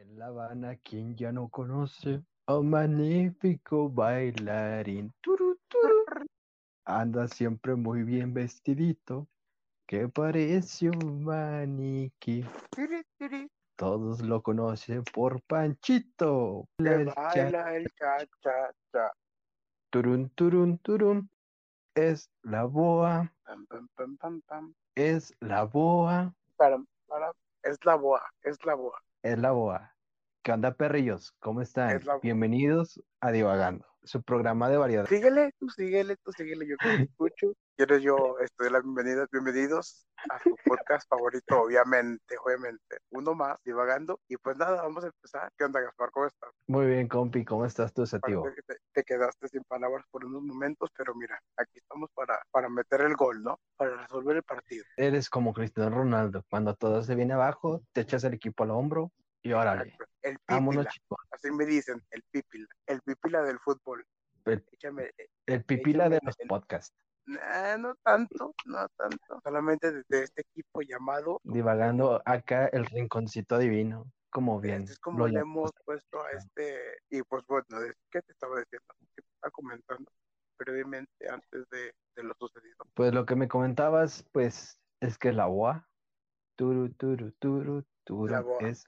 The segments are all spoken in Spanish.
En La Habana, quien ya no conoce a un magnífico bailarín. Turu, turu. Anda siempre muy bien vestidito, que parece un maniquí. Todos lo conocen por Panchito. que El cha- baila el cha-cha-cha. turun, turun, turun. Es la boa, Pam, pam, pam, pam, pam. es la boa, Para, para. Es la boa, es la boa. Es la boa. ¿Qué onda, perrillos? ¿Cómo están? La. Bienvenidos a Divagando, su programa de variedad. Síguele, tú síguele, tú síguele, yo te escucho. Quieres yo, estoy las bienvenidas, bienvenidos a su podcast favorito, obviamente, obviamente. Uno más, divagando. Y pues nada, vamos a empezar. ¿Qué onda, Gaspar? ¿Cómo estás? Muy bien, compi, ¿cómo estás tú, Sativo? Que te, te quedaste sin palabras por unos momentos, pero mira, aquí estamos para, para meter el gol, ¿no? Para resolver el partido. Eres como Cristiano Ronaldo, cuando todo se viene abajo, te echas el equipo al hombro y órale. El pípila, chicos. así me dicen, el pípila, el pípila del fútbol. El, Échame, eh, el pipila de Échame los el- podcasts, nah, no tanto, no tanto. Solamente desde este equipo llamado, divagando acá el rinconcito divino, como bien. este es como le hemos puesto a este, y pues bueno, ¿qué te estaba diciendo? ¿Qué te estaba comentando brevemente antes de, de lo sucedido? Pues lo que me comentabas, pues es que la boa, turu, turu, turu, turu, es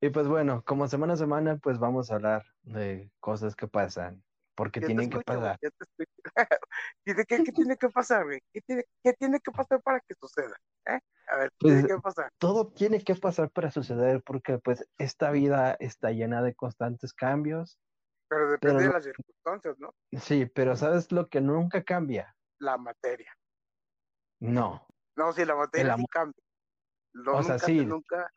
Y pues bueno, como semana a semana, pues vamos a hablar de cosas que pasan, porque Ya tienen que escucho, pasar. ya te escucho. ¿Y de qué, qué tiene que pasar, güey? ¿Qué tiene, ¿Qué tiene que pasar para que suceda? ¿Eh? A ver, ¿qué Pues, tiene que pasar? todo tiene que pasar para suceder porque pues esta vida está llena de constantes cambios. Pero depende pero de las circunstancias, ¿no? Sí, pero ¿sabes lo que nunca cambia? La materia. No, No, sí, la materia sí cambia. Lo, O sea, sí. nunca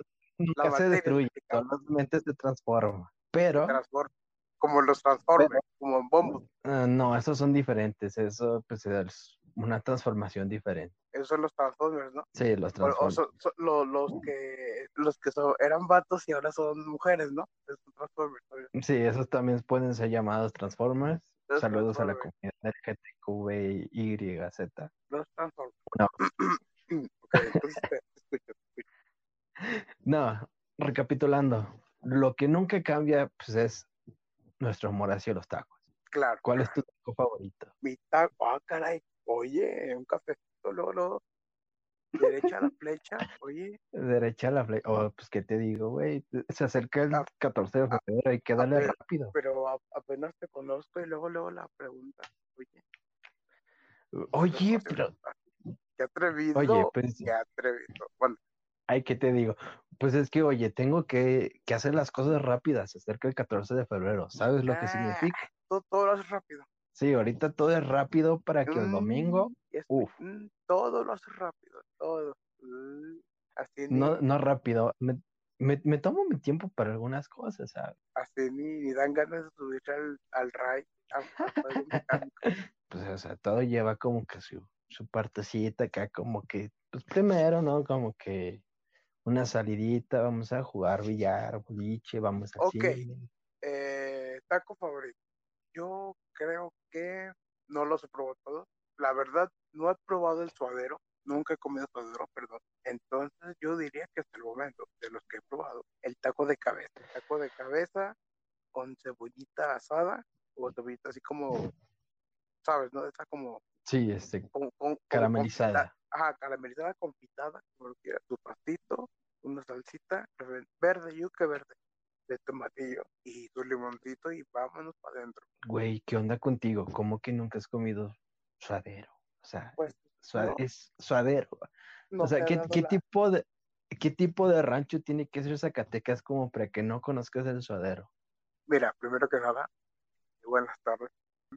nunca se destruye, solamente se transforma. Pero transforma. Como los Transformers, como en Bombo. ah, no, esos son diferentes, eso pues es una transformación diferente. Esos son los Transformers, ¿no? Sí, los O, o son lo- los que, los que son, eran vatos y ahora son mujeres, ¿no? Transformers. obvio. Sí, esos también pueden ser llamados Transformers. Los Saludos a la Transformers. comunidad LGTQIYZ. Los Transformers. No. ok, entonces te escucho. No, recapitulando, lo que nunca cambia pues es nuestro amor hacia los tacos. Claro. ¿Cuál es tu taco favorito? Mi taco, ah, caray. Oye, un cafecito, luego, luego. Derecha a la flecha, oye. Derecha a la flecha. Oh, pues qué te digo, güey. Se acerca el Ah, 14 de febrero, hay que darle ver. rápido. Pero apenas te conozco y luego, luego la pregunta. Oye. Oye, pues, pero, Qué atrevido. oye, pues, Qué atrevido. Bueno, ay, ¿qué te digo? Pues es que, oye, tengo que, que hacer las cosas rápidas. Se acerca el 14 de febrero. ¿Sabes lo que Ah, significa? todo, todo lo haces rápido. Sí, ahorita todo es rápido para que el domingo, Mm, uf, mm, todo lo haces rápido, todo. Mm, así ni, no, no rápido. Me, me, me tomo mi tiempo para algunas cosas, ¿sabes? así ni, ni dan ganas de subir al, al RAI. Pues, o sea, todo lleva como que su, su partecita acá, como que, pues primero, ¿no? Como que una salidita, vamos a jugar billar, boliche, vamos al Ok. Eh, taco favorito. Yo creo que no los he probado todos. La verdad, no he probado el suadero. Nunca he comido suadero, perdón. Entonces yo diría que hasta el momento de los que he probado, el taco de cabeza. El taco de cabeza con cebollita asada o cebollita así como, ¿sabes? ¿No? Esa como, Sí, este, como- como caramelizada. Ajá, caramelizada, confitada, como lo quieras. Tu pastito, una salsita verde, yuca verde, de tomatillo y tu limoncito y vámonos para adentro. Güey, ¿qué onda contigo? ¿Cómo que nunca has comido suadero? O sea, Pues no, es suadero. no o sea, ¿qué, dado qué la- tipo de, qué tipo de rancho tiene que ser Zacatecas como para que no conozcas el suadero? Mira, primero que nada, buenas tardes.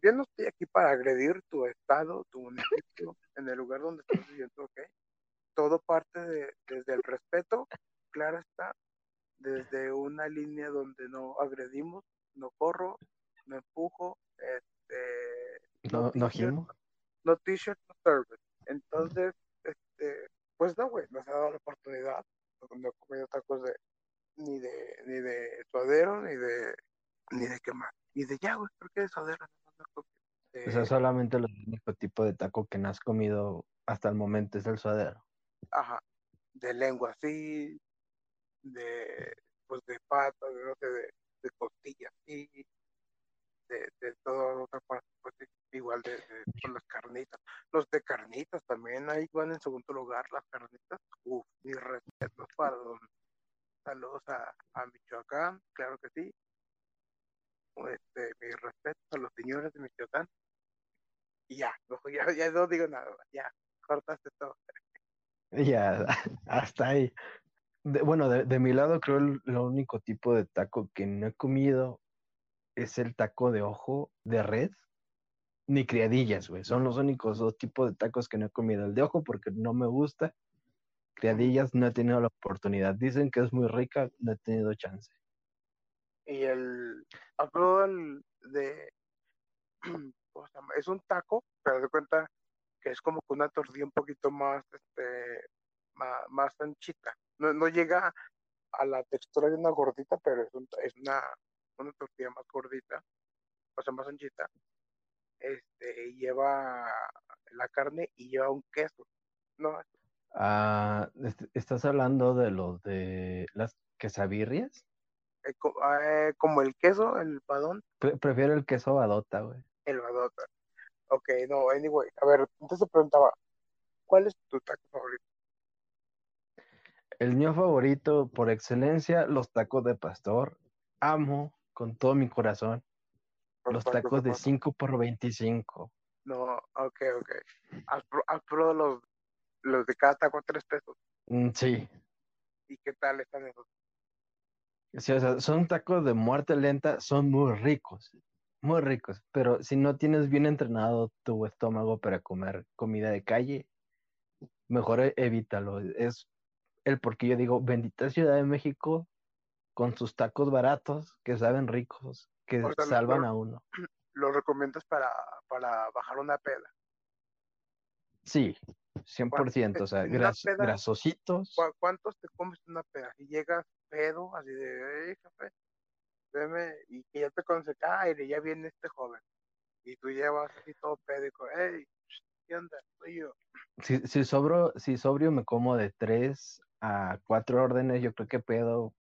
Yo no estoy aquí para agredir tu estado, tu municipio, en el lugar donde estás viviendo, ¿ok? Todo parte de, desde el respeto, claro está, desde una línea donde no agredimos, no corro, no empujo, este, ¿No, no t-shirt, no t-shirt, no service. Entonces, este, pues no, güey, nos ha dado la oportunidad, no, he comido tacos de, ni de, ni de suadero, ni de, ni de qué más, ni de ya, güey, creo que de suadero, comido. O sea, solamente el único tipo de taco que no has comido hasta el momento es el suadero. ajá, de lengua así, de pues de patas, de, no sé, de, de costillas y de, de toda otra parte, pues igual de, de las carnitas. Los de carnitas también, ahí van en segundo lugar las carnitas. Uf, mis respetos para don Saludos a, a Michoacán, claro que sí. Este, mis respetos a los señores de Michoacán. Y ya, ya, ya no digo nada, ya, cortaste todo. Ya, hasta ahí. De- bueno, de, de mi lado creo el, único tipo de taco que no he comido es el taco de ojo de res, ni criadillas, güey. Son los únicos dos tipos de tacos que no he comido. El de ojo porque no me gusta. Criadillas no he tenido la oportunidad. Dicen que es muy rica, no he tenido chance. Y el, el de, ¿cómo se llama? Es un taco, pero de cuenta que es como que una tortilla un poquito más, este, más, más anchita. No, no llega a la textura de una gordita, pero es, un- es una, una tortilla más gordita, o sea, más anchita. Este, lleva la carne y lleva un queso. No, Ah, est- ¿estás hablando de los de las quesabirrias? Eh, eh, como el queso, el badón, Pre- prefiero el queso badota, güey. el badota. Ok, no, anyway. A ver, entonces preguntaba, ¿cuál es tu taco favorito? El mío favorito por excelencia, los tacos de pastor. Amo con todo mi corazón los tacos de pastor? 5 por 25. No, ok, ok. ¿Has, pro- has probado los, los de cada taco a tres pesos? Mm, sí, ¿Y qué tal están esos? Sí, o sea, son tacos de muerte lenta, son muy ricos, muy ricos, pero si no tienes bien entrenado tu estómago para comer comida de calle, mejor e- evítalo. Es el porque yo digo, bendita Ciudad de México con sus tacos baratos que saben ricos, que O sea, salvan lo- a uno. ¿Lo recomiendas para, para bajar una peda? Sí, 100%, o sea, una gras- peda, grasositos. ¿Cu- ¿Cuántos te comes una peda? Si llegas pedo, así de, hey, jefe, veme, y que ya te conoce, ay, ya viene este joven. Y tú llevas así todo pedo y hey, ¿qué onda? Soy yo. Si, si, sobro, si sobrio me como de tres a cuatro órdenes, yo creo que pedo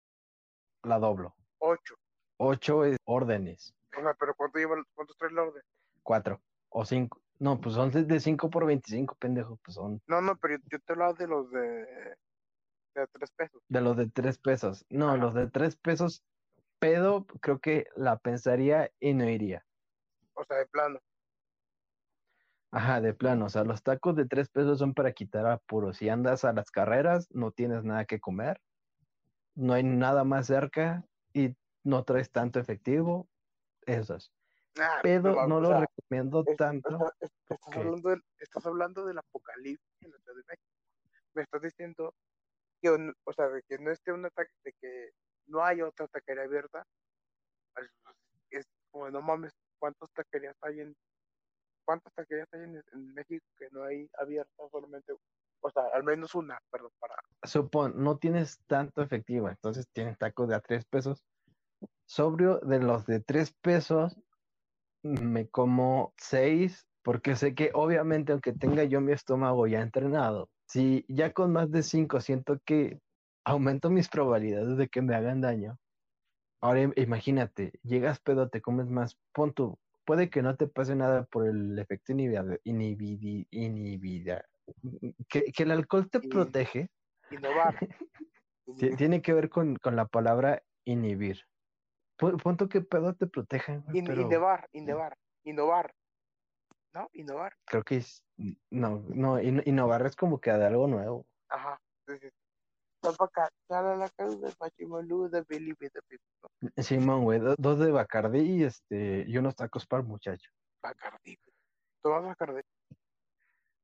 la doblo. Ocho. Ocho es órdenes, O sea, pero ¿cuánto lleva, cuántos trae el orden? cuatro o cinco. No, pues son de cinco por 25, pendejo, pues son No, no, pero yo, yo te hablo de los de, de tres pesos. de los de tres pesos. No, Ajá. los de tres pesos, pedo, creo que la pensaría y no iría. O sea, de plano. Ajá, de plano, o sea, los tacos de tres pesos son para quitar apuros. Si andas a las carreras, no tienes nada que comer, no hay nada más cerca y no traes tanto efectivo, esos. Ah, Pero va, no o lo sea, recomiendo es- tanto. está- es- estás, hablando del, estás hablando del apocalipsis en la Ciudad de México. Me estás diciendo que, o sea, de que no esté un ataque, de que no hay otra taquería abierta. Es, es como, no mames, ¿cuántas taquerías hay en, cuántas taquerías hay en, en México que no hay abiertas solamente, o sea, al menos una, perdón, para, Supón, no tienes tanto efectivo, entonces tienes tacos de a tres pesos. Sobrio de los de tres pesos, me como seis, porque sé que obviamente aunque tenga yo mi estómago ya entrenado, si ya con más de cinco siento que aumento mis probabilidades de que me hagan daño. Ahora im- imagínate, llegas pedo, te comes más, pon tú, puede que no te pase nada por el efecto inhibida, inhibidi- inhibida, que, que el alcohol te Y- protege, innovar. Ti- Tiene que ver con, con la palabra inhibir. Pu- Punto que pedo te In- pero Innovar, innovar, innovar. ¿No? Innovar. creo que es, no, no, in- innovar es como que de algo nuevo. Ajá. Simón, güey, do- dos de Bacardí y este, y unos tacos para el muchacho. Bacardi. güey. ¿Tomas Bacardi?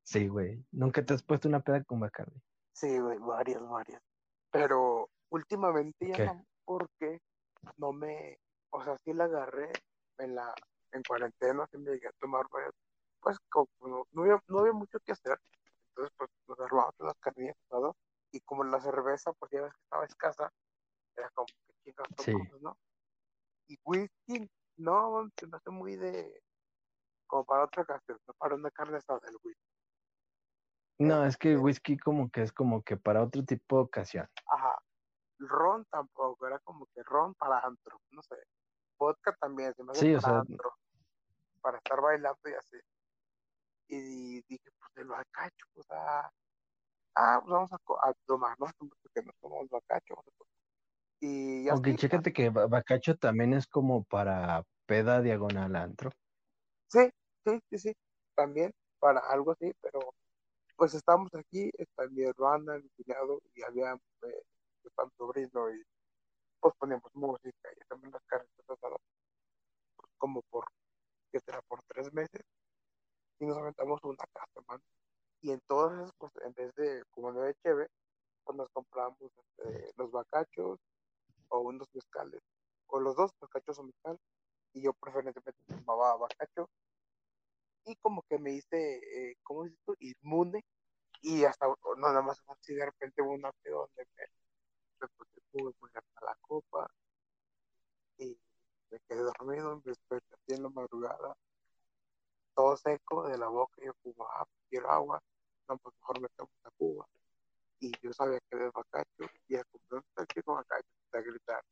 Sí, güey. ¿Nunca te has puesto una peda con Bacardí? Sí, güey, varias, varias. Pero últimamente ya no, porque no me, o sea, sí la agarré en la, en cuarentena, sí me llegué a tomar varias, pues como no, no había, no había mucho que hacer, entonces pues nos armábamos las carnillas y como la cerveza, pues ya ves que estaba escasa, era como que chicas Sí. tomamos, ¿no? Y whisky, no, se me hace muy de, como para otra ocasión, no para una carne asada, el whisky. No, es que el whisky como que es como que para otro tipo de ocasión. Ajá. ron tampoco, era como que ron para antro, no sé. Vodka también, se me hace Sí, o para sea, antro, para estar bailando y así. Y dije, pues el bacacho, pues ah, ah, pues vamos a, a tomar. Porque nos tomamos bacacho. Y ya aunque chécate que ba- bacacho también es como para peda diagonal antro. sí, sí, sí, sí, también para algo así, pero pues estábamos aquí, está mi hermana, mi cuñado, y había eh, mi sobrino, y pues poníamos música, y también las carretas pues, como por, ¿qué será? Por tres meses, y nos aventamos una casa, man. Y entonces, pues en vez de, como de cheve, pues nos compramos este, los bacachos o unos mezcales, o los dos, bacachos o mezcal, y yo preferentemente tomaba bacacho, y como que me hice, eh, ¿cómo dices tú? Inmune, y hasta, no, nada más así de repente hubo una que donde me, me puse muy, muy harta la copa, y me quedé dormido, me desperté en la madrugada, todo seco de la boca, y yo como, ah, quiero agua, no, pues mejor me tomo una cuba, y yo sabía que era el bacacho, y a como, ¿dónde está el chico bacacho? Está gritando,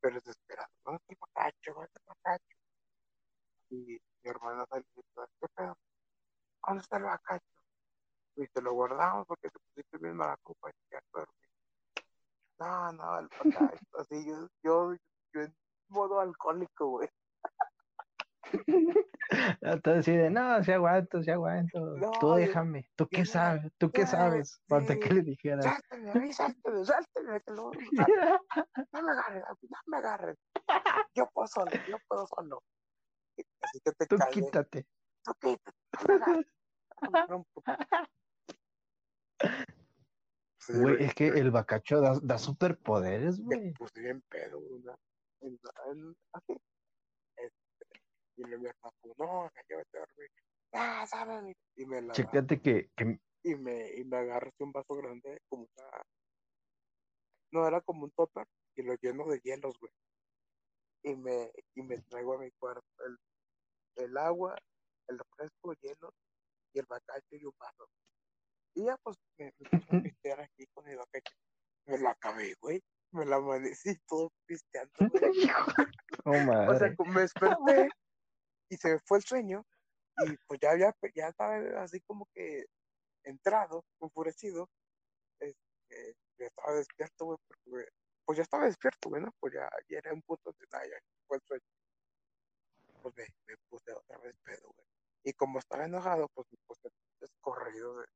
pero desesperado, ¿dónde está el bacacho? ¿Dónde está el bacacho? Y mi hermana salió y dijo, ¿qué pedo? ¿Dónde está el bacacho? Y te lo guardamos porque te pusiste bien mala copa y te dormido. No, no, el bacacho, así yo, yo, yo en modo alcohólico, güey. Entonces así de, no, sí aguanto, sí aguanto. No, Tú déjame. ¿Tú qué sabes? ¿Tú qué sabes? Falta sí. que le dijeras. Sáltame, sáltame, sáltame, que lo, no me agarren, no me agarren. Yo puedo solo, yo puedo solo. Así que te Tú cagué. quítate. Tú quítate, no me agarren. Sí, Güey, güey, es que el bacacho da, da superpoderes, me güey. puse bien pedo, una, así. Y le me como, no, a dormir. Ah. Y me la Chécate que, que y me, y me agarré así un vaso grande, como una, no, era como un topper, y lo lleno de hielos, güey. Y me, y me traigo a mi cuarto el, el agua, el refresco, hielo, y el bacacho y un vaso. Y ya, pues, me, me puse a pistear aquí con el bacacho. Me lo acabé, güey. Me la amanecí todo pisteando, güey. Oh, O sea, me desperté y se me fue el sueño y pues ya, ya, ya estaba así como que entrado, enfurecido. Este, ya estaba despierto, güey, porque pues ya estaba despierto, güey, ¿no? Pues ya, ya era un punto de nada, ya fue el sueño. Pues me, me puse otra vez pedo, güey. Y como estaba enojado, pues me puse escorrido de,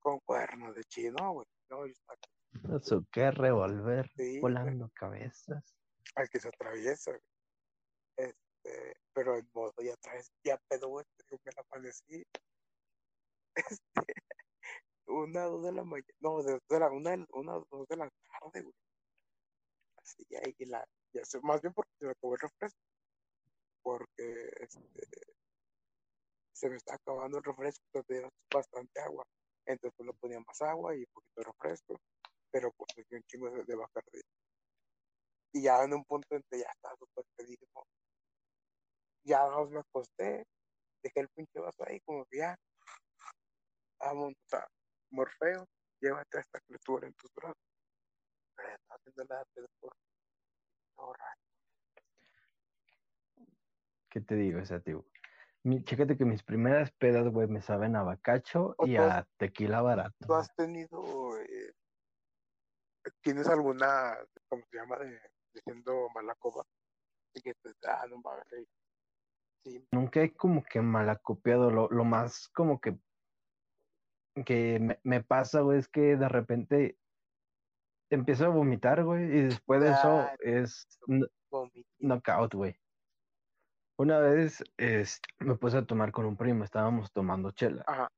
con cuernos de chino, güey. No, yo estaba que revolver, Sí, volando cabezas. al que se atraviesa, güey. Este, pero en modo ya traes ya pedo, güey, me la amanecí. Este, una, dos de la mañana, no, de, de la, una, una, dos de la tarde, güey. Así, ya, y la, ya más bien porque se me acabó el refresco, porque este, se me está acabando el refresco, entonces bastante agua. Entonces pues, le ponía más agua y un poquito de refresco, pero pues me un chingo de, de Bacardí. Y ya en un punto en que ya estaba súper pedísimo, ya más me acosté, dejé el pinche vaso ahí, como que ya, vamos, o sea, Morfeo, llévate a esta criatura en tus brazos. Pero estaba haciendo de por. ¿Qué te digo? O sea, tío. Mi, chécate que mis primeras pedas, güey, me saben a bacacho y has- a tequila barato. ¿Tú has tenido, eh, tienes alguna, ¿cómo se llama? De, diciendo malacoba. Y que te, ah, no mames, sí. Nunca he como que malacopiado. Lo, lo más como que, que me, me pasa, güey, es que de repente empiezo a vomitar, güey, y después de eso Ah, es knockout, güey. Una vez es, me puse a tomar con un primo, estábamos tomando chela. Ajá.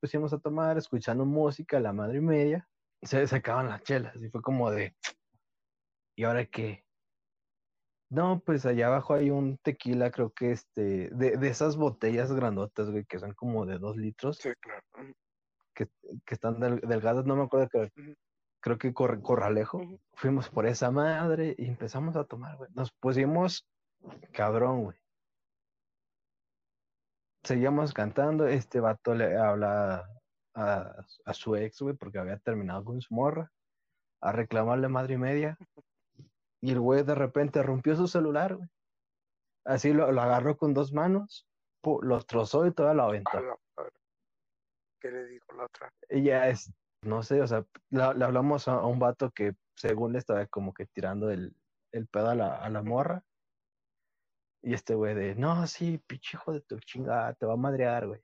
Pusimos a tomar, escuchando música, la madre y media. Se sacaban las chelas y fue como de, ¿y ahora qué? No, pues allá abajo hay un tequila, creo que este, de, de esas botellas grandotas, güey, que son como de dos litros, Sí, claro. Que, que están del- delgadas, no me acuerdo que, creo que Cor- Corralejo. ujú. Fuimos por esa madre y empezamos a tomar, güey. Nos pusimos cabrón, güey. Seguíamos cantando, este vato le habla a, a su ex, güey, porque había terminado con su morra. a reclamarle madre y media. Y el güey de repente rompió su celular, güey. Así lo, lo agarró con dos manos, pu- los trozó y todavía lo aventó. A la madre. ¿Qué le dijo la otra? Ya es, no sé, o sea, la- le hablamos a, a un vato que según le estaba como que tirando el, el pedo a la, a la morra. Y este güey de, no, sí, pinche hijo de tu chingada, te va a madrear, güey.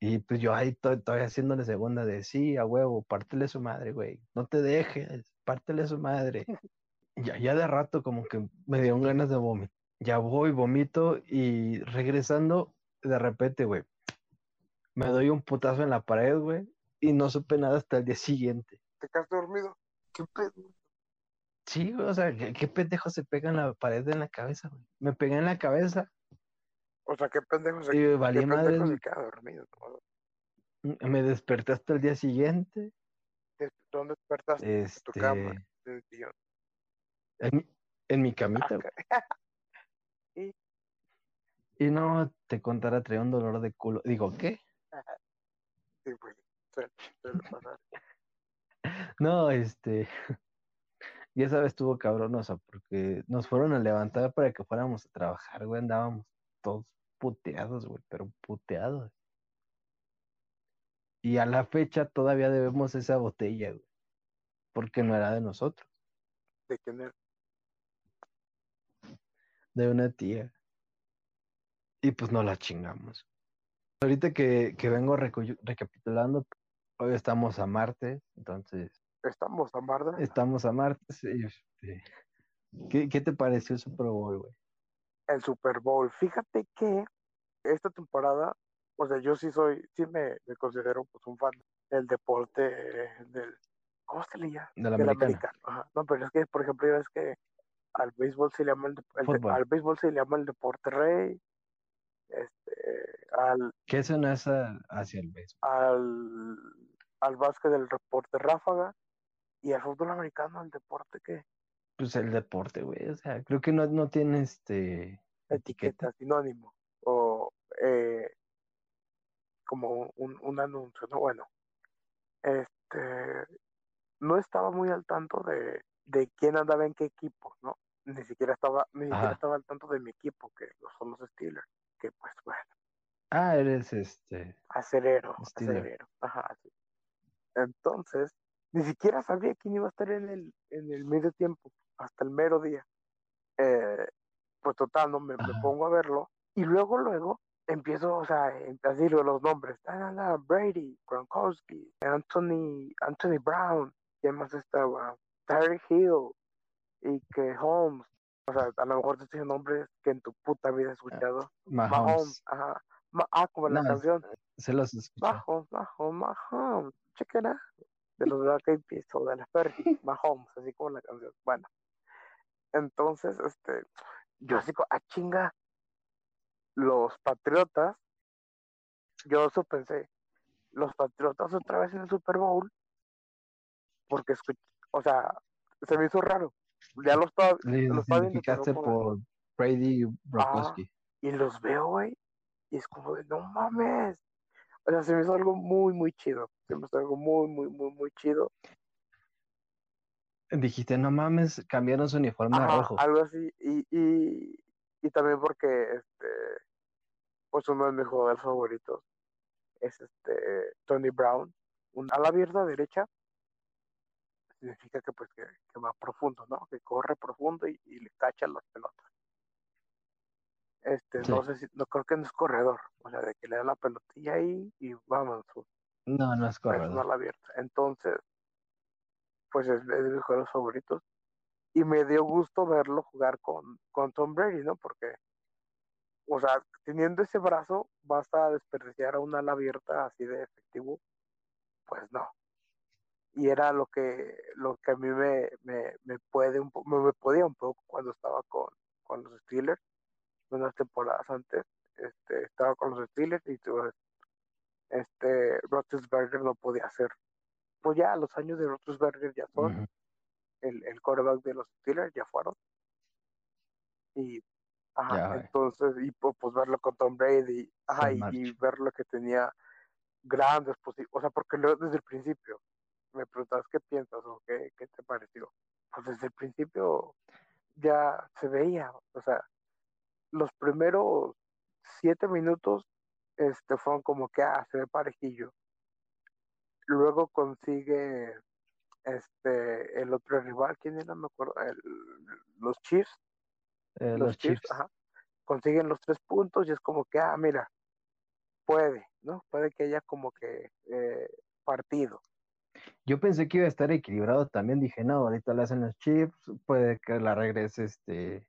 Y pues yo ahí to- todavía haciéndole segunda de, sí, a huevo, pártele su madre, güey. No te dejes, pártele su madre. Ya, ya de rato como que me dieron ganas de vomitar. Ya voy, vomito y regresando, de repente, güey, me doy un putazo en la pared, güey, y no supe nada hasta el día siguiente. ¿Te quedaste dormido? ¿Qué pedo? Sí, güey, o sea, ¿qué, qué pendejo se pega en la pared en la cabeza, güey? Me pegué en la cabeza O sea, qué pendejo se, y qué valí madre, pendejo se queda dormido. ¿no? me desperté hasta el día siguiente. ¿Dónde despertaste? En tu Este, cama, sillón. En, mi- en mi camita. Y no te contara, traía un dolor de culo. Digo, ¿qué? Sí, pues. No, este, y esa vez estuvo cabronosa porque nos fueron a levantar para que fuéramos a trabajar, güey, andábamos todos puteados, güey, pero puteados. Y a la fecha todavía debemos esa botella, güey, porque no era de nosotros, ¿De quién era? De una tía. Y pues no la chingamos. Ahorita que, que vengo recapitulando, hoy estamos a martes, entonces Estamos a Marda. estamos a martes. y, este, ¿qué, qué te pareció el Super Bowl, güey? el Super Bowl. Fíjate que esta temporada, o sea, yo sí soy, sí me, me considero pues un fan del deporte del, ¿cómo se le llama? De la Del americano. Ajá. No, pero es que, por ejemplo, ves que al béisbol se le llama el, el al béisbol se le llama el deporte rey, este, al, no es a- hacia el béisbol. al, al básquet el deporte ráfaga y al fútbol americano el deporte que Pues el deporte, güey. O sea, creo que no, no tiene este etiqueta. etiqueta, sinónimo, o eh, como un, un anuncio, ¿no? Bueno, este, no estaba muy al tanto de, de quién andaba en qué equipo, ¿no? Ni siquiera estaba, ni siquiera estaba al tanto de mi equipo, que son los Steelers, que pues bueno, Ah, eres este. acerero, Steeler. acerero, ajá, sí. Entonces, ni siquiera sabía quién iba a estar en el, en el medio tiempo, hasta el mero día. Eh, pues total, no me, me pongo a verlo y luego, luego empiezo, o sea, así digo los nombres, Brady, Gronkowski, Anthony, Anthony Brown, ¿quién más estaba? Tyreek Hill y que Holmes, o sea, a lo mejor te estoy diciendo nombres que en tu puta vida has escuchado. Mahomes, Mahomes. ajá. Ma- ah, como la No, canción. Se los escuchó. Mahomes, Mahomes, Mahomes, check it out. De los Black Eyed Peas o de la Fergie, Mahomes, así como la canción. Bueno, entonces, este, yo así, co- a chinga, los Patriotas, yo eso pensé, los Patriotas otra vez en el Super Bowl, porque escuché, o sea, se me hizo raro. Ya lo estaba, Le lo estaba viendo, identificaste por Brady y Gronkowski. y los veo, güey, y es como de, no mames. O sea, se me hizo algo muy, muy chido. Se me hizo algo muy, muy, muy, muy chido. Dijiste, no mames, cambiaron su uniforme a rojo. algo así. Y, y, y también porque, este, pues uno de mis jugadores favoritos es este Tony Brown. Un ala abierta derecha significa que pues que, que va profundo, ¿no? Que corre profundo y, y le cacha las pelotas. Este, no sé si, no creo que no es corredor, o sea, de que le da la pelotilla ahí y vamos, su- No, no es correcto. ala abierta. Entonces, pues es, es de mis jugadores favoritos. Y me dio gusto verlo jugar con, con Tom Brady, ¿no? Porque, o sea, teniendo ese brazo, basta desperdiciar a una ala abierta así de efectivo. Pues no. Y era lo que, lo que a mí me, me, me puede un po- me, me podía un poco cuando estaba con, con los Steelers, unas temporadas antes. Este, estaba con los Steelers y pues, este Roethlisberger no podía hacer. Pues ya los años de Roethlisberger ya son, el, el quarterback de los Steelers ya fueron. Y, ajá, güey. entonces, y pu- pues verlo con Tom Brady, ajá, y, y marcha. verlo que tenía grandes posibilidades, o sea, porque lo, desde el principio, me preguntas qué piensas o qué, qué te pareció. Pues desde el principio ya se veía, o sea, los primeros siete minutos este, fueron como que, ah, se ve parejillo. Luego consigue este el otro rival, ¿quién era? Me acuerdo, el, los Chiefs. Eh, los, Chiefs. Ajá, consiguen los tres puntos y es como que, ah, mira, puede, ¿no? Puede que haya como que eh, partido. Yo pensé que iba a estar equilibrado también, dije, no, ahorita le hacen los Chiefs, puede que la regrese este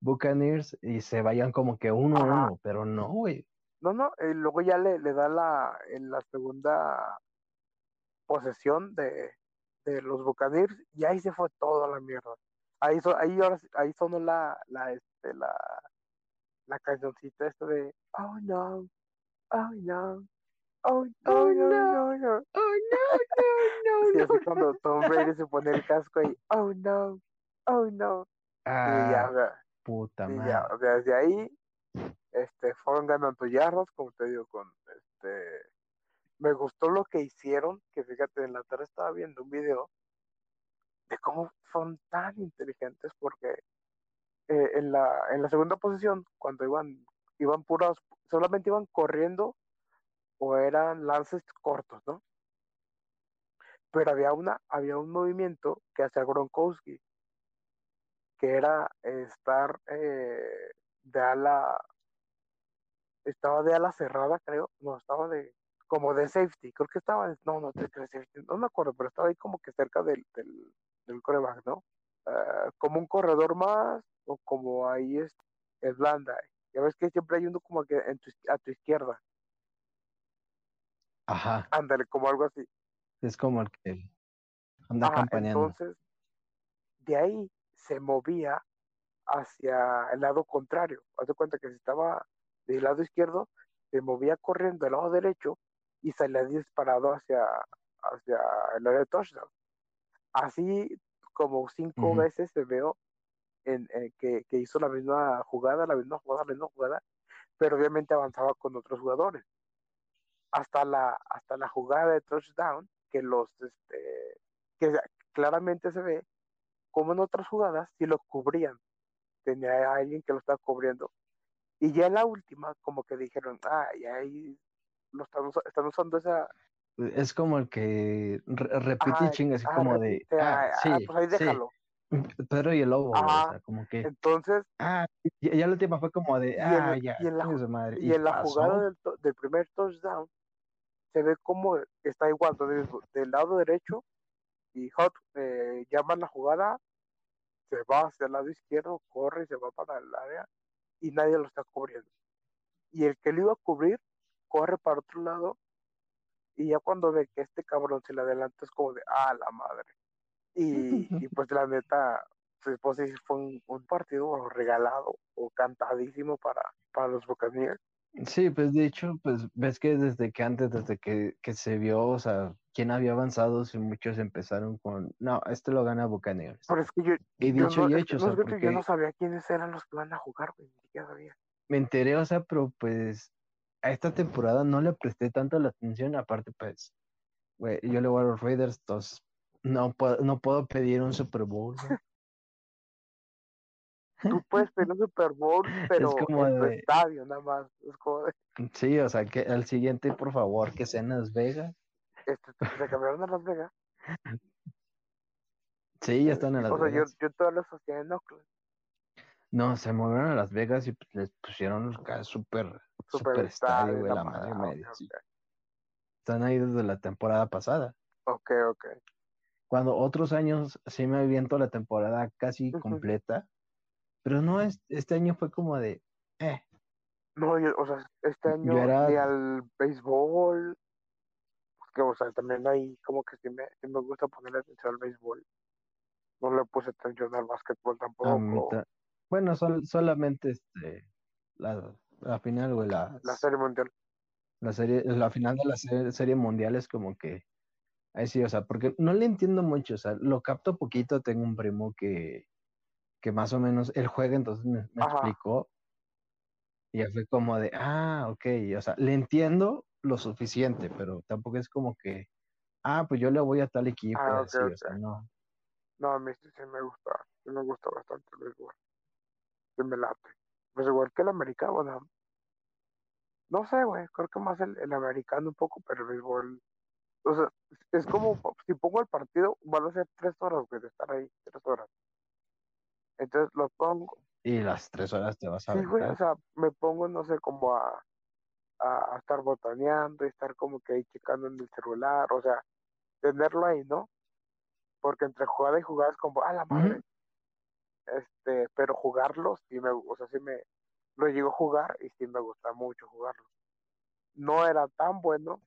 Buccaneers y se vayan como que uno a uno, pero no, güey. No, no, y luego ya le, le da la, en la segunda posesión de, de los Buccaneers y ahí se fue todo a la mierda. Ahí, ahí, ahora, ahí sonó la, la, este, la, la cancioncita esta de Oh no, oh no, oh, oh, no, no, no, oh no, no, no. Sí, así cuando Tom Brady se pone el casco y oh no, oh no. Ah, y ya, o sea, puta y madre. ya, o sea, desde ahí este, fueron ganando yardas, como te digo, con este. Me gustó lo que hicieron, que fíjate, en la tarde estaba viendo un video de cómo son tan inteligentes, porque eh, en, la, en la segunda posición, cuando iban, iban puros, solamente iban corriendo o eran lances cortos, ¿no? Pero había una, había un movimiento que hacía Gronkowski, que era estar eh, de ala, estaba de ala cerrada, creo, no, estaba de, como de safety, creo que estaba, no, no, de, safety, no me acuerdo, pero estaba ahí como que cerca del, del, del coreback, ¿no? Uh, como un corredor más, o como ahí es el blanda, ya ves que siempre hay uno como que en tu, a tu izquierda, Ajá, ándale, como algo así. es como el que anda campaneando. entonces, de ahí se movía hacia el lado contrario. Haz de cuenta que si estaba del lado izquierdo, se movía corriendo del lado derecho y salía disparado hacia, hacia el área de touchdown. Así como cinco veces se veo en, en que, que hizo la misma jugada, la misma jugada, la misma jugada, pero obviamente avanzaba con otros jugadores. Hasta la, hasta la jugada de touchdown, que los, este, que claramente se ve como en otras jugadas, si los cubrían. Tenía a alguien que lo estaba cubriendo. Y ya en la última, como que dijeron, ah, y ahí lo están, están usando esa. Es como el que re- repite y Ah, ah, como de, repite, ah, ah, sí, ah, pues ahí sí, déjalo. Pedro y el lobo, o sea, como que, Entonces, ah, ya, ya la última fue como de, y ah, en, ya, y en la, madre, y en la jugada del, del primer touchdown, se ve como está igual, entonces, del lado derecho, y Hot eh, llama la jugada, se va hacia el lado izquierdo, corre y se va para el área, y nadie lo está cubriendo. Y el que lo iba a cubrir, corre para otro lado, y ya cuando ve que este cabrón se le adelanta, es como de, ah, la madre. Y, y pues la neta, pues, pues fue un, un partido regalado o cantadísimo para, para los Buccaneers. Sí, pues de hecho, pues ves que desde que antes, desde que, que se vio, o sea, quién había avanzado, si muchos empezaron con, no, este lo gana Buccaneers. Pero es que yo, Y yo dicho no, y es hecho, que o no, sea, es yo no sabía quiénes eran los que van a jugar, güey, ni siquiera sabía. me enteré, o sea, pero pues a esta temporada no le presté tanto la atención, aparte, pues, güey, yo le voy a los Raiders, entonces no puedo, no puedo pedir un Super Bowl, güey. Tú puedes pedir un Super Bowl, pero como en tu de- estadio nada más. Es como de, Sí, o sea, que el siguiente, por favor, que sea en Las Vegas. este, se cambiaron a Las Vegas. Sí, ya están en Las o sea, yo, Vegas. yo todas las hacía en Oakland. No, se movieron a Las Vegas y pues, les pusieron acá súper, Super súper estadio, güey, la la madre media. Están ahí desde la temporada pasada. Ok, ok. Cuando otros años sí me aviento la temporada casi completa, pero no, es- este año fue como de, eh, No, yo, o sea, este año era- ni al béisbol, que, o sea, también ahí como que sí me, sí me gusta ponerle atención al béisbol. No le puse atención al básquetbol tampoco. Bueno, sol- solamente este, la, la final, güey, las- La serie mundial. la serie, la final de la serie, serie mundial es como que, ahí sí, o sea, porque no le entiendo mucho, o sea, lo capto poquito, tengo un primo que, que más o menos, él juega, entonces me, explicó, y ya fue como de, ah, ok, o sea, le entiendo lo suficiente, pero tampoco es como que ah, pues yo le voy a tal equipo, Ah, ok, así, o ok. sea, no. No, a mí sí, sí me gusta, sí me gusta bastante el béisbol. Sí me late. Pues igual que el americano, no sé, güey, creo que más el, el americano un poco, pero el béisbol, o sea, es como, si pongo el partido, van a ser tres horas, güey, de estar ahí, tres horas. Entonces lo pongo, Y las tres horas te vas a sí, güey, o sea, me pongo, no sé, como a, a, a estar botaneando y estar como que ahí checando en el celular, o sea, tenerlo ahí, ¿no? Porque entre jugada y jugada es como, a la madre, este, pero jugarlo, sí me, o sea, sí me, lo llego a jugar y sí me gusta mucho jugarlo. No era tan bueno,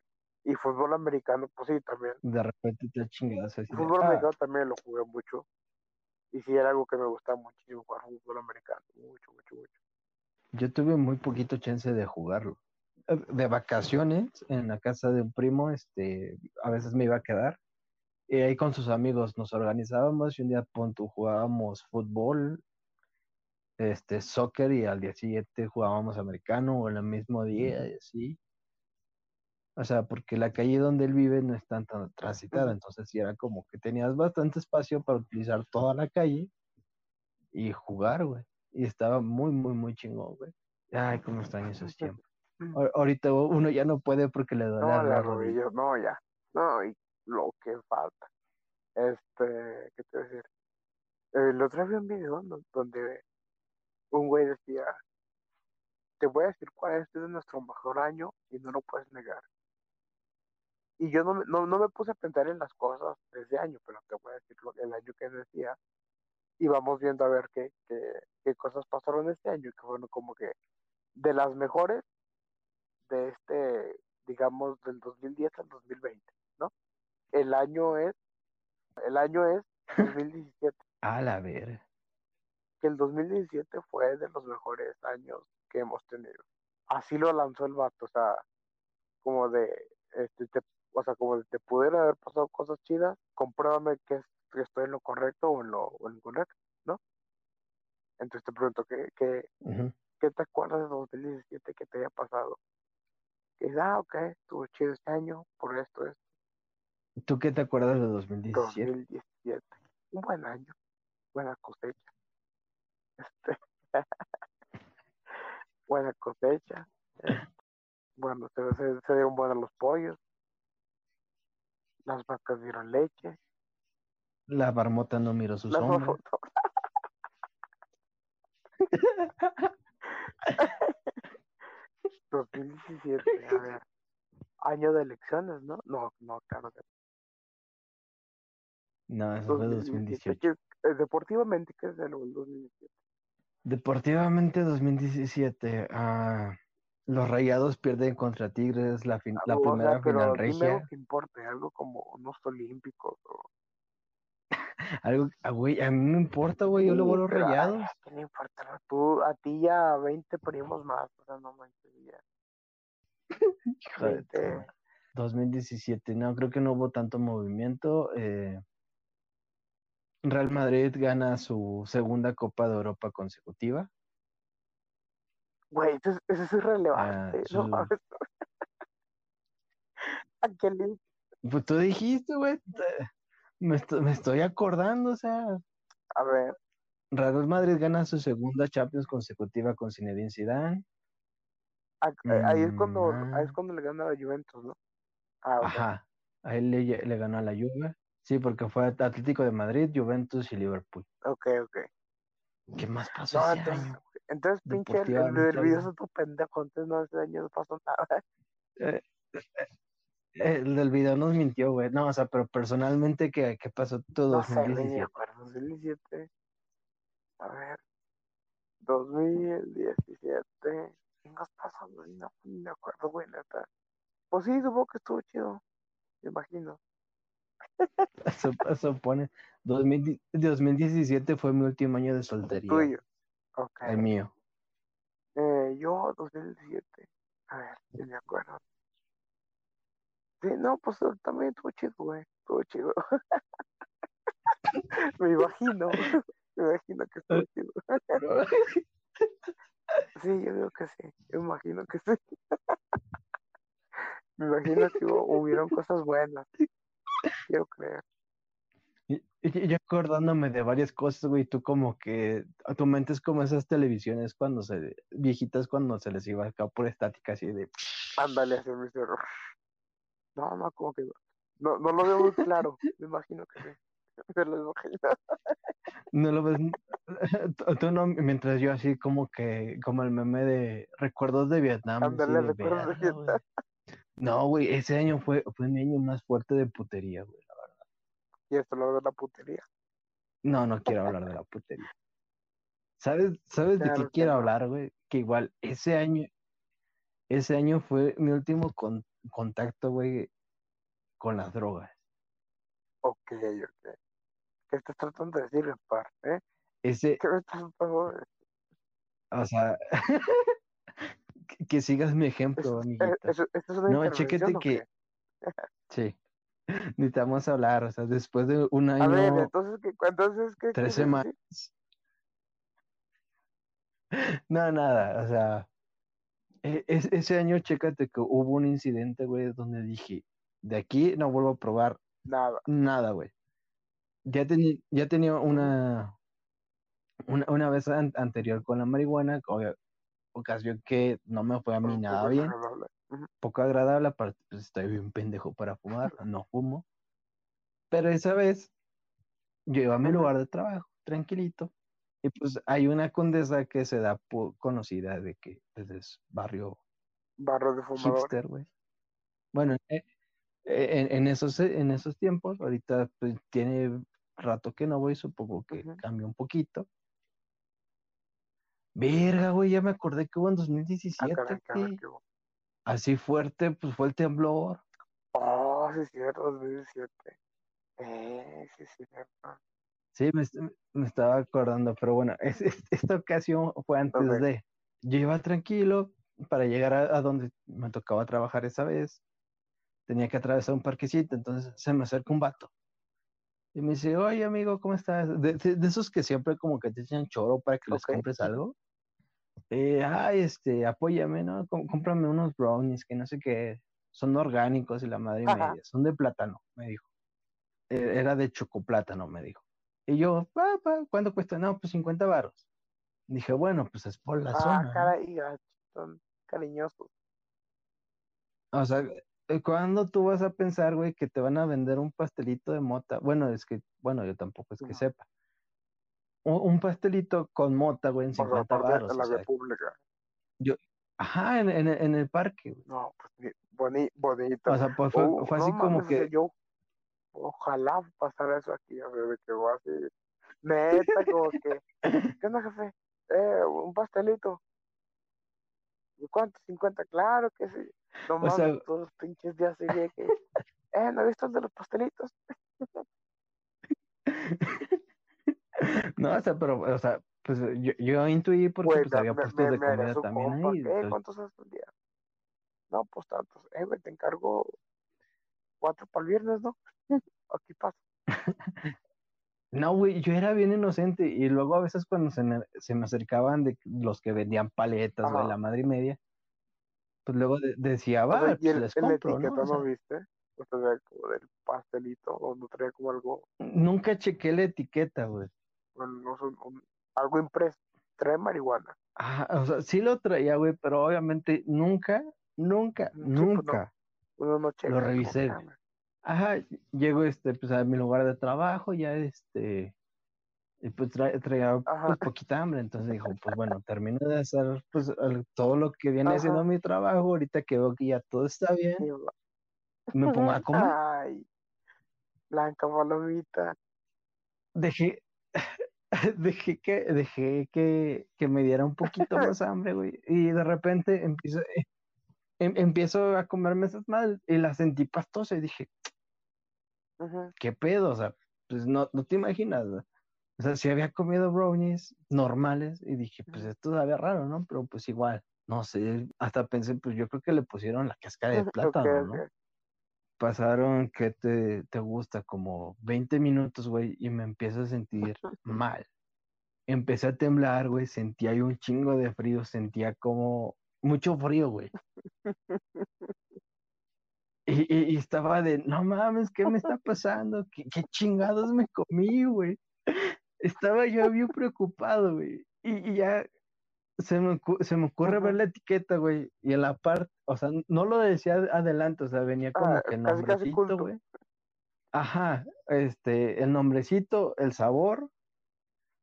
y fútbol americano, pues sí, también. De repente te chingas así de, Fútbol ah, americano también lo jugué mucho, y sí era algo que me gustaba muchísimo jugar fútbol americano, mucho, mucho, mucho. yo tuve muy poquito chance de jugarlo. De vacaciones en la casa de un primo, este, a veces me iba a quedar. Y ahí con sus amigos nos organizábamos y un día punto jugábamos fútbol, este, soccer y al día siguiente jugábamos americano o el mismo día y así. O sea, porque la calle donde él vive no es tan, tan transitada, entonces sí era como que tenías bastante espacio para utilizar toda la calle y jugar, güey. Y estaba muy, muy, muy chingón, güey. Ay, cómo extraño esos tiempos. Ahor- Ahorita uno ya no puede porque le duele No, la la rodilla. no, ya. No, y lo que falta. Este, ¿qué te voy a decir? El otro día vi un video donde un güey decía, te voy a decir cuál es nuestro mejor año y no lo puedes negar. Y yo no, me- no, no me puse a pensar en las cosas de ese año, pero te voy a decir lo- el año que decía. Y vamos viendo a ver qué, qué, qué cosas pasaron este año, que fueron como que de las mejores de este, digamos, del 2010 al 2020, ¿no? El año es, el año es 2017, A la ver. que el 2017 fue de los mejores años que hemos tenido. Así lo lanzó el vato, o sea, como de, este, te- o sea, como te pudieran haber pasado cosas chidas, compruébame que, es- que estoy en lo correcto o en lo, o en lo incorrecto, ¿no? Entonces te pregunto, ¿qué, qué, te acuerdas de 2017 que te haya pasado? Que ah, ok, estuvo chido este año, por esto, esto. ¿Tú qué te acuerdas de 2017? 2017. Un buen año, buena cosecha. Este, buena cosecha. este, bueno, se, se, se dieron buenos los pollos. Las vacas dieron leche. La marmota no miró su Las sombra. fotos. 2017, a ver. Año de elecciones, ¿no? No, no, claro que No, eso fue 2017. 2018. ¿Qué- eh, deportivamente, ¿qué es el 2017? Deportivamente 2017. ah, los Rayados pierden contra Tigres la, fin- la o sea, primera pero final dime algo regia. que importe, algo como unos olímpicos o Algo, ah, güey, a mí me importa, güey. Yo le voy a Sí, los Rayados. ¿a quién le importa? no? Tú, a ti ya 20 primos más, o sea, no manches, ya. 20, madre. 2017, no, creo que no hubo tanto movimiento. eh, Real Madrid gana su segunda Copa de Europa consecutiva. Güey, eso, es- eso es Ah, irrelevante, no mames. ¿A quién le- Pues tú dijiste, güey. Me, esto- me estoy acordando, o sea. A ver, Real Madrid gana su segunda Champions consecutiva con Zinedine Zidane. a- eh, ahí es cuando, Mm, ahí es ah, cuando le gana a la Juventus, ¿no? Ah. Ajá. A él le, le ganó a la Juve. Sí, porque fue Atlético de Madrid, Juventus y Liverpool. Ok, ok. ¿Qué más pasó No, ese entonces, año? Entonces pinche, el, el, video es tu pendejo, entonces no, ese año no pasó nada. Eh, eh, el del video nos mintió, güey. No, o sea, pero personalmente, ¿qué, qué pasó todo No sé, güey, ni me 2017? acuerdo, 2017. A ver, 2017. ¿Qué nos pasó? No, ni me acuerdo, güey, neta. Pues sí, supongo que estuvo chido, me imagino. Eso, eso pone. 2000 2017 fue mi último año de soltería. Tuyo. Ok. El mío. Eh, yo, 2017. A ver, si me acuerdo. Sí, no, pues también estuvo chido, güey. Estuvo chido. me imagino. me imagino que estuvo chido. Sí, yo digo que sí. Yo me imagino que sí. me imagino que hubo- hubieron cosas buenas. quiero creer. Yo acordándome de varias cosas, güey, tú como que, a tu mente es como esas televisiones cuando se, viejitas cuando se les iba acá por estática, así de, Ándale, así me cerró. No, no, como que no. No, lo veo muy claro. Me imagino que sí. Me lo imagino. no lo ves, tú- no, mientras yo así como que, como el meme de recuerdos de Vietnam, Ándale, recuerdos de "Verga, güey". No, güey, ese año fue, fue mi año más fuerte de putería, güey. Esto lo de la putería. No, no quiero hablar de la putería. ¿Sabes, sabes de qué quiero hablar, güey? Que igual ese año, ese año fue mi último con- contacto, güey, con las drogas. Ok, ok. ¿Qué estás tratando de decir, par? ¿Eh? Ese, ¿Qué me estás tratando de o sea, que, que sigas mi ejemplo, ¿Eso, es- amiguito. eso- ¿Esto es una No, o que, sí, necesitamos hablar, o sea, después de un A ver, año, entonces, ¿qué, entonces, ¿qué tres semanas, no, nada, o sea, e- es- ese año, chécate que hubo un incidente, güey, donde dije, de aquí no vuelvo a probar Nada. nada, güey. Ya, tenía ya tenía una, una, una vez an- anterior con la marihuana, obvia- ocasión que no me fue a mí nada bien. Poco agradable, aparte pues estoy bien pendejo para fumar, no fumo. Pero esa vez yo iba a mi lugar de trabajo, tranquilito, y pues hay una condesa que se da por conocida de que pues, es barrio Barro de fumadores. hipster, güey. Bueno, eh, eh, en, en esos, en esos tiempos, ahorita pues tiene rato que no voy, supongo que Ujú. cambió un poquito. Verga, güey, ya me acordé que hubo en Ah, 2017, caray, que Así fuerte, pues fue el temblor. Oh, sí es cierto, 2017. Eh, sí es cierto. Sí, me, me estaba acordando, pero bueno, es- es- esta ocasión fue antes Ok. de. Yo iba tranquilo para llegar a, a donde me tocaba trabajar esa vez. Tenía que atravesar un parquecito, entonces se me acerca un vato. Y me dice, oye amigo, ¿cómo estás? De, de- de esos que siempre como que te echan choro para que les Ok. compres algo. Eh, ay, este, apóyame, ¿no? Com- cómprame unos brownies que no sé qué, son orgánicos y la madre Ajá. media, son de plátano, me dijo. Eh, era de chocoplátano, me dijo. Y yo, "Pa, pa, ¿cuánto cuesta? No, pues 50 varos. Dije, bueno, pues es por la Ah, zona, caray, gacho, son cariñosos. O sea, eh, ¿cuándo tú vas a pensar, güey, que te van a vender un pastelito de mota? Bueno, es que, bueno, yo tampoco es que sepa. Un, pastelito con mota, güey, en O sea, 50 aparte varos. en O la sea, República. yo, ajá, en, en, en el parque, güey. No, pues ni- boni- bonito. O sea, pues fue, Oh, fue no así como mames, que, yo ojalá pasara eso aquí, sea, de que va así. Neta, como que, ¿qué onda, jefe? Eh, un pastelito. ¿Y cuánto? ¿50? Claro que sí. No mames, sea- todos los pinches días seguía que, eh, ¿no viste el de los pastelitos? no, o sea, pero, o sea, pues yo, yo intuí porque pues me, había me, puestos me, de me comida también compa. ahí. Entonces- ¿Cuántos haces al día? No, pues tantos. Eh, güey, te encargo cuatro para el viernes, ¿no? Aquí pasa. No, güey, yo era bien inocente y luego a veces cuando se me, se me acercaban de los que vendían paletas, güey, la madre y media, pues luego de- decía, va, pues el, les compro, etiqueta, ¿no? ¿no, O sea, viste? O sea, como del pastelito, donde traía como algo, nunca chequé la etiqueta, güey. Bueno, no un- algo impreso. Trae marihuana. Ajá, o sea, sí lo traía, güey, pero obviamente nunca, nunca, Sí, pues, no. nunca. Uno no checa. Lo revisé, ah. Ajá, llego este, pues a mi lugar de trabajo, ya este, y pues tra- traía pues poquita hambre, entonces dijo, pues bueno, termino de hacer pues el- todo lo que viene Ajá. haciendo mi trabajo, ahorita que veo que ya todo está bien, me pongo a comer. Ay, blanca palomita. Dejé, dejé que, dejé que, que me diera un poquito más hambre, güey, y de repente empiezo, eh, em- empiezo a comerme esas mal y la sentí pastosa y dije. ¿qué pedo? O sea, pues no, no te imaginas. O sea, si había comido brownies normales y dije, pues esto sabía raro, ¿no? Pero pues igual, no sé, hasta pensé, pues yo creo que le pusieron la cáscara de plátano, ¿no? Pasaron, ¿qué te, te gusta? Como 20 minutos, güey, y me empiezo a sentir mal. Empecé a temblar, güey, sentía ahí un chingo de frío, sentía como mucho frío, güey. Y, estaba de, no mames, ¿qué me está pasando? ¿Qué, qué chingados me comí, güey? Estaba yo bien preocupado, güey. Y, ya se me, se me ocurre ver la etiqueta, güey. Y en la parte, o sea, no lo decía adelante, o sea, venía como Ah, que el casi, casi nombrecito, güey. Ajá, este, el nombrecito, el sabor,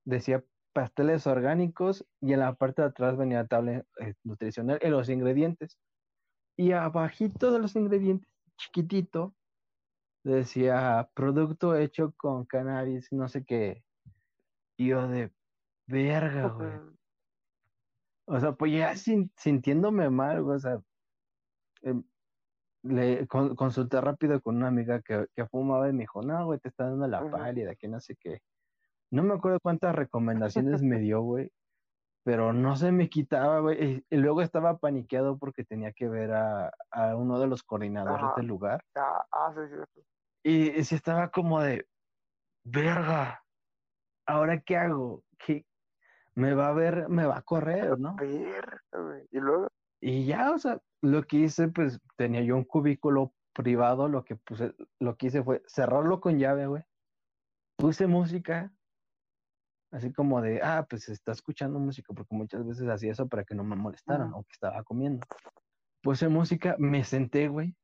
decía pasteles orgánicos y en la parte de atrás venía la tabla eh, nutricional y los ingredientes. Y abajito de los ingredientes, chiquitito, decía producto hecho con cannabis, no sé qué. Y yo de verga, güey. O sea, pues ya sin- sintiéndome mal, o sea, em, le con- consulté rápido con una amiga que, que fumaba y me dijo, no, güey, te está dando la pálida, que no sé qué. No me acuerdo cuántas recomendaciones me dio, güey, pero no se me quitaba, güey. Y, y luego estaba paniqueado porque tenía que ver a, a uno de los coordinadores Ajá. del lugar. Ah, ah, sí, sí, sí. Y, y sí estaba como de, verga, ¿ahora qué hago? ¿Qué? Me va a ver, me va a correr, ¿no? Y luego, Y ya, o sea, lo que hice, pues tenía yo un cubículo privado, lo que puse, lo que hice fue cerrarlo con llave, güey. Puse música, así como de, ah, pues está escuchando música, porque muchas veces hacía eso para que no me molestaran, Ujú. aunque estaba comiendo. Puse música, me senté, güey,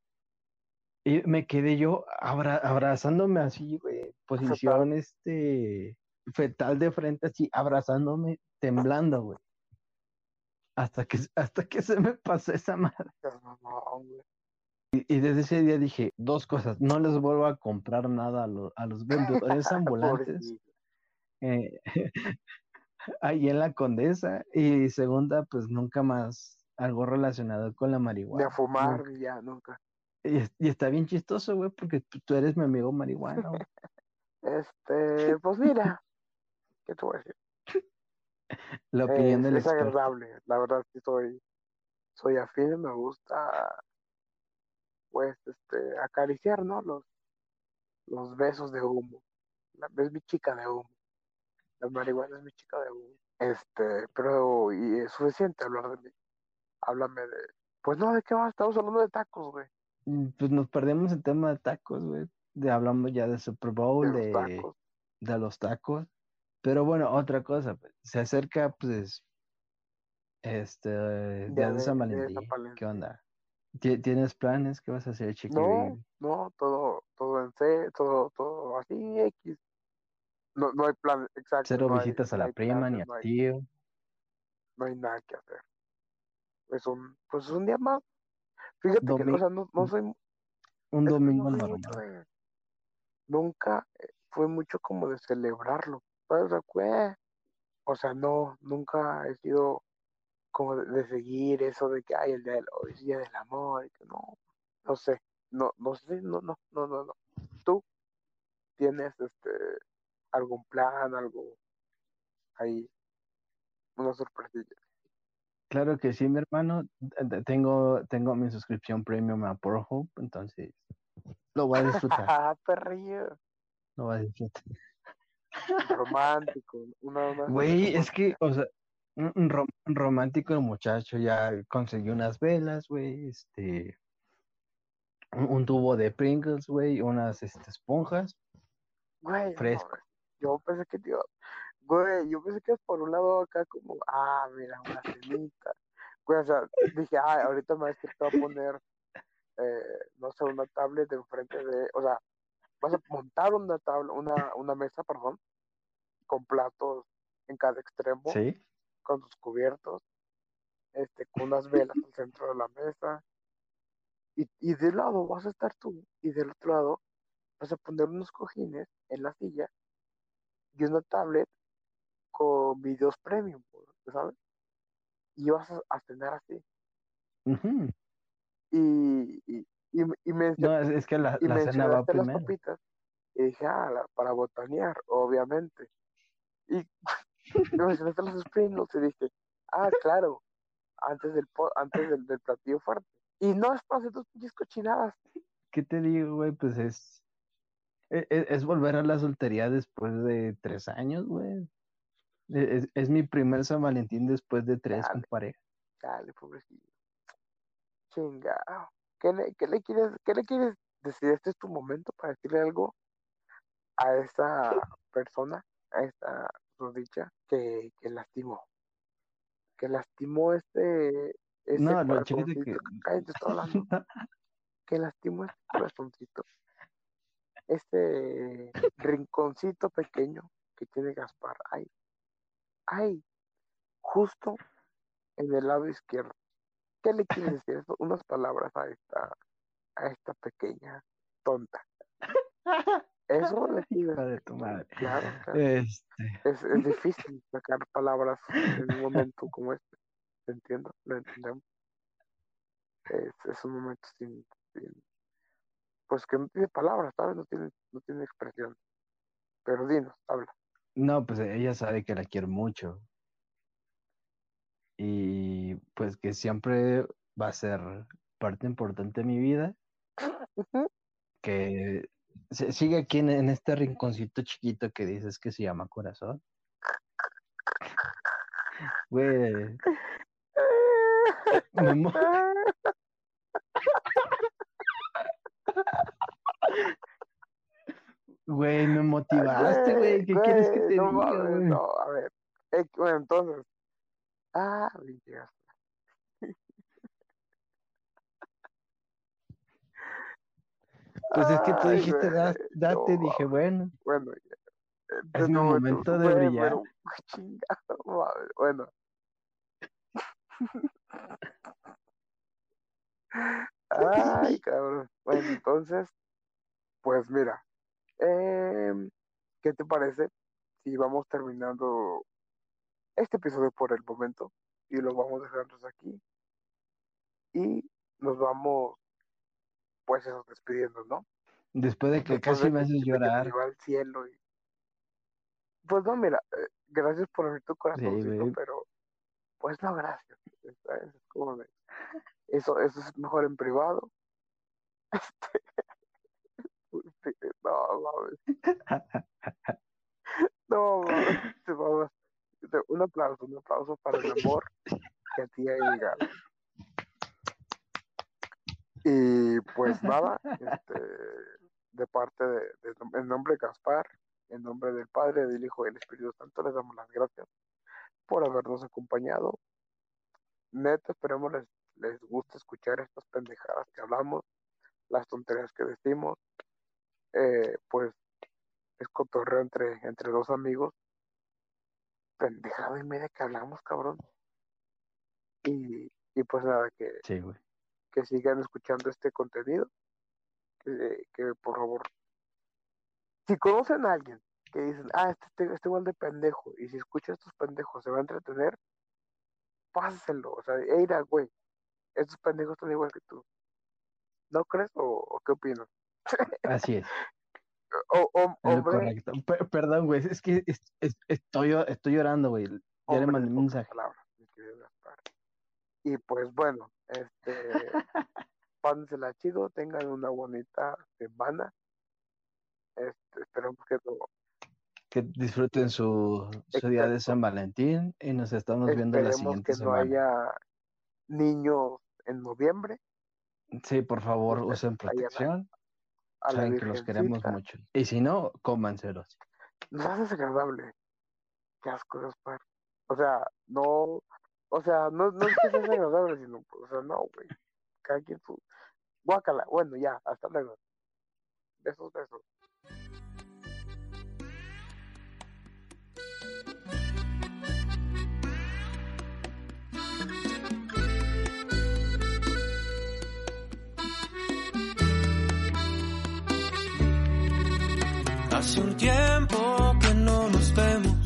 y me quedé yo abra- abrazándome así, güey, posición, este, fetal de frente, así, abrazándome, temblando, güey. Hasta que, hasta que se me pasó esa madre. Y, y desde ese día dije dos cosas. No les vuelvo a comprar nada a, lo- a los vendedores ambulantes eh, ahí en la Condesa. Y segunda, pues nunca más algo relacionado con la marihuana. a fumar, Nunca. ya, nunca. Y, es- y está bien chistoso, güey, porque tú, tú eres mi amigo marihuana. güey. Este, pues mira, ¿qué te voy a decir? La opinión Es, del es experto. agradable, la verdad sí soy, soy afín, me gusta, pues, este, acariciar, ¿no? Los, los besos de humo. La, es mi chica de humo. La marihuana es mi chica de humo. Este, pero, y es suficiente hablar de mí. Háblame de, pues no, ¿de qué más? Estamos hablando de tacos, güey. Mm, Pues nos perdemos el tema de tacos, güey. De, hablamos ya de Super De Bowl, los de, tacos. de los tacos. Pero bueno, otra cosa, pues, se acerca, pues, este, de de, San de Valentín. ¿Qué onda? ¿Ti- ¿Tienes planes? ¿Qué vas a hacer, Chiqui No, no, todo, todo en C, todo, todo así, X. No, no hay plan, exacto, Cero no hay, visitas a no la hay prima ni al no hay, tío. no hay nada que hacer. Es un, pues es un día más. Fíjate que, o sea, no, no soy, un no domingo de, nunca eh, fue mucho como de celebrarlo. ¿Sabes? O sea, no, nunca he sido como de, de seguir eso de que hay el día del, hoy es día del amor y que no, no sé, no, no sé, no, no, no, no, no. ¿Tú tienes este algún plan, algo ahí, una sorpresilla? Claro que sí, mi hermano. Tengo, tengo mi suscripción premium a Pornhub, entonces lo voy a disfrutar. Ah, perrillo, Lo voy a disfrutar. Romántico, una, una Güey, es que, o sea, un, rom- romántico el muchacho ya consiguió unas velas, güey, este, un, un tubo de Pringles, güey, unas este, esponjas, Güey, fresco. yo pensé que iba, güey, yo pensé que por un lado acá como, ah, mira, una cenita. Güey, o sea, dije, ah, ahorita me va a decir que va a poner, eh, no sé, una tablet enfrente de, o sea, vas a montar una tabla, una, una mesa, perdón, con platos en cada extremo, ¿Sí? con sus cubiertos, este, con unas velas al centro de la mesa, y, y de un lado vas a estar tú, y del otro lado vas a poner unos cojines en la silla y una tablet con videos premium, ¿sabes? Y vas a, a cenar así. Y, y, y mencio- No, es, que la, la cena va mencionaste las primero. papitas, y dije, ah, la- para botanear, obviamente. Y, y mencionaste los Pringles y dije, ah, claro, antes del, antes del, del platillo fuerte. Y no es para hacer tus pinches cochinadas. ¿Qué te digo, güey? Pues es, e- e- es, volver a la soltería después de tres años, güey. E- Es, es mi primer San Valentín después de tres con pareja. Dale, pobrecillo. Chingado. ¿Qué le, qué le quieres, qué le quieres decir? Este es tu momento para decirle algo a esa persona, a esta dicha que, que lastimó. Que lastimó este, ese No, no, corazoncito. que. Cállate, estoy hablando. Que lastimó este corazoncito. Este rinconcito pequeño que tiene Gaspar. Ay, ay, justo en el lado izquierdo. ¿Qué le quieres decir? Unas palabras a esta, a esta pequeña tonta. Eso le Hijo de tu madre. Claro, claro. Este. Es, es difícil sacar palabras en un momento como este. Lo entiendo, lo entendemos. Es, es un momento sin, sin- Pues que no tiene palabras, ¿sabes? No tiene, no tiene expresión. Pero dinos, habla. No, pues ella sabe que la quiero mucho. Y pues que siempre va a ser parte importante de mi vida. Que se- sigue aquí en, en este rinconcito chiquito que dices que se llama corazón. Güey, güey, me motivaste, güey. ¿Qué quieres que te no diga, güey? no, a ver. Eh, bueno, entonces. Ah, Villas. Pues es que tú dijiste, "Das- date, no dije, bueno, Bueno. Es mi No, momento de güey, brillar. pero, chingado. Bueno. Ay, cabrón. Bueno, entonces, pues mira, em, ¿qué te parece si vamos terminando este episodio por el momento y lo vamos dejando aquí y nos vamos, pues eso, despidiendo, ¿no? después de que Después casi de me que- haces que llorar. lleva al cielo y... Pues no, mira, eh, gracias por abrir tu güey. pero pues no, gracias. Eso, eso es mejor en privado. Este, no, mames. No, mames, Un aplauso, un aplauso para el amor que a ti ha llegado. Y pues nada, este, de parte de, de- en nombre de Gaspar, en nombre del Padre, del Hijo y del Espíritu Santo, les damos las gracias por habernos acompañado. Neta, esperemos les, les guste escuchar estas pendejadas que hablamos, las tonterías que decimos. Eh, pues es cotorreo entre, entre dos amigos. Pendejada y media que hablamos, cabrón. Y, y pues nada, que, Sí, que sigan escuchando este contenido. Que, que por favor, si conocen a alguien que dicen, ah, este, este, este igual de pendejo, y si escucha a estos pendejos se va a entretener, pásenselo. O sea, eira, güey, estos pendejos están igual que tú. ¿No crees o, o qué opinas? Así es, O, o- es lo hombre, correcto. Per- perdón, güey, es que es- es- estoy, estoy llorando, güey. Ya le mandé un mensaje. palabras, mi querido Gaspar. Y pues bueno, este, pásensela chido, tengan una bonita semana. Este, esperamos que no, Que disfruten su, su día de. San Valentín y nos estamos viendo la esperemos siguiente que no semana. haya niños en noviembre. Sí, por favor, usen vayan a- la Saben que los queremos mucho. Y si no, cómanselos. Nos haces agradable. Qué asco, Gaspar. O sea, no, o sea, no, no es que seas agradable, sino, o sea, no, güey. Cada quien su. Guácala. Bueno, ya, hasta luego. Besos, besos. Hace un tiempo que no nos vemos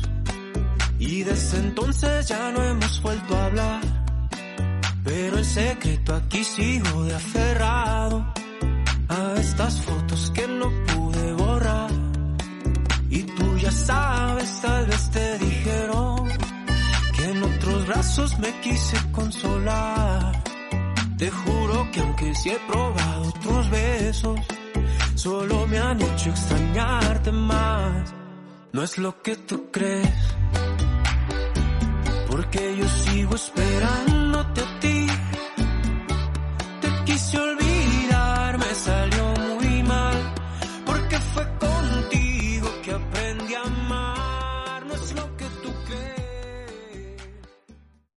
y desde entonces ya no hemos vuelto a hablar. Pero en secreto aquí sigo de aferrado a estas fotos que no pude borrar. Y tú ya sabes, tal vez te dijeron que en otros brazos me quise consolar. Te juro que aunque sí he probado otros besos, solo me han hecho extrañarte más. No es lo que tú crees, porque yo sigo esperándote a.